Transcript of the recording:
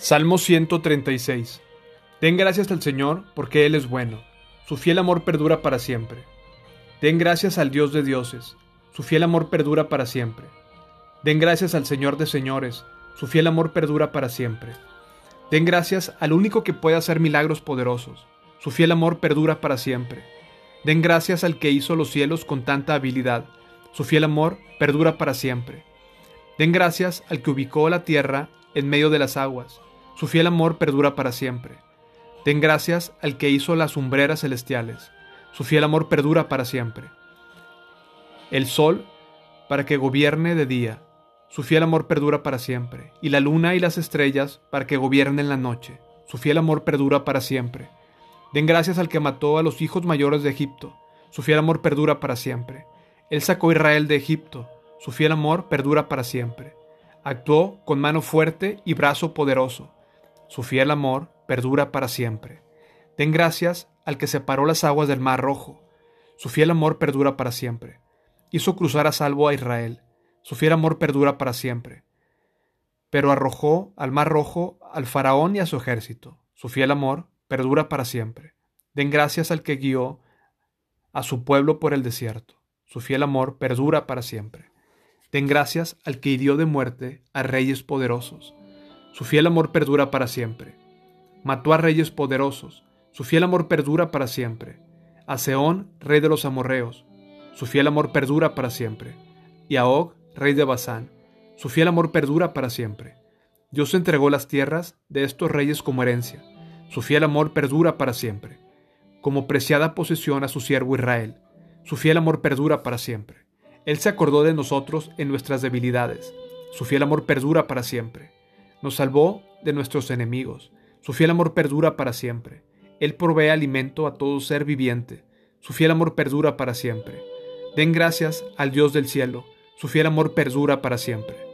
Salmo 136. Den gracias al Señor porque Él es bueno. Su fiel amor perdura para siempre. Den gracias al Dios de dioses. Su fiel amor perdura para siempre. Den gracias al Señor de señores. Su fiel amor perdura para siempre. Den gracias al único que puede hacer milagros poderosos. Su fiel amor perdura para siempre. Den gracias al que hizo los cielos con tanta habilidad. Su fiel amor perdura para siempre. Den gracias al que ubicó la tierra en medio de las aguas su fiel amor perdura para siempre. Den gracias al que hizo las umbreras celestiales. Su fiel amor perdura para siempre. El sol para que gobierne de día. Su fiel amor perdura para siempre. Y la luna y las estrellas para que gobiernen la noche. Su fiel amor perdura para siempre. Den gracias al que mató a los hijos mayores de Egipto. Su fiel amor perdura para siempre. Él sacó a Israel de Egipto. Su fiel amor perdura para siempre. Actuó con mano fuerte y brazo poderoso su fiel amor perdura para siempre. Den gracias al que separó las aguas del mar rojo. Su fiel amor perdura para siempre. Hizo cruzar a salvo a Israel. Su fiel amor perdura para siempre. Pero arrojó al mar rojo al faraón y a su ejército. Su fiel amor perdura para siempre. Den gracias al que guió a su pueblo por el desierto. Su fiel amor perdura para siempre. Den gracias al que hirió de muerte a reyes poderosos. Su fiel amor perdura para siempre. Mató a reyes poderosos. Su fiel amor perdura para siempre. A Seón, rey de los amorreos. Su fiel amor perdura para siempre. Y a Og, rey de Basán. Su fiel amor perdura para siempre. Dios entregó las tierras de estos reyes como herencia. Su fiel amor perdura para siempre. Como preciada posesión a su siervo Israel. Su fiel amor perdura para siempre. Él se acordó de nosotros en nuestras debilidades. Su fiel amor perdura para siempre. Nos salvó de nuestros enemigos. Su fiel amor perdura para siempre. Él provee alimento a todo ser viviente. Su fiel amor perdura para siempre. Den gracias al Dios del cielo. Su fiel amor perdura para siempre.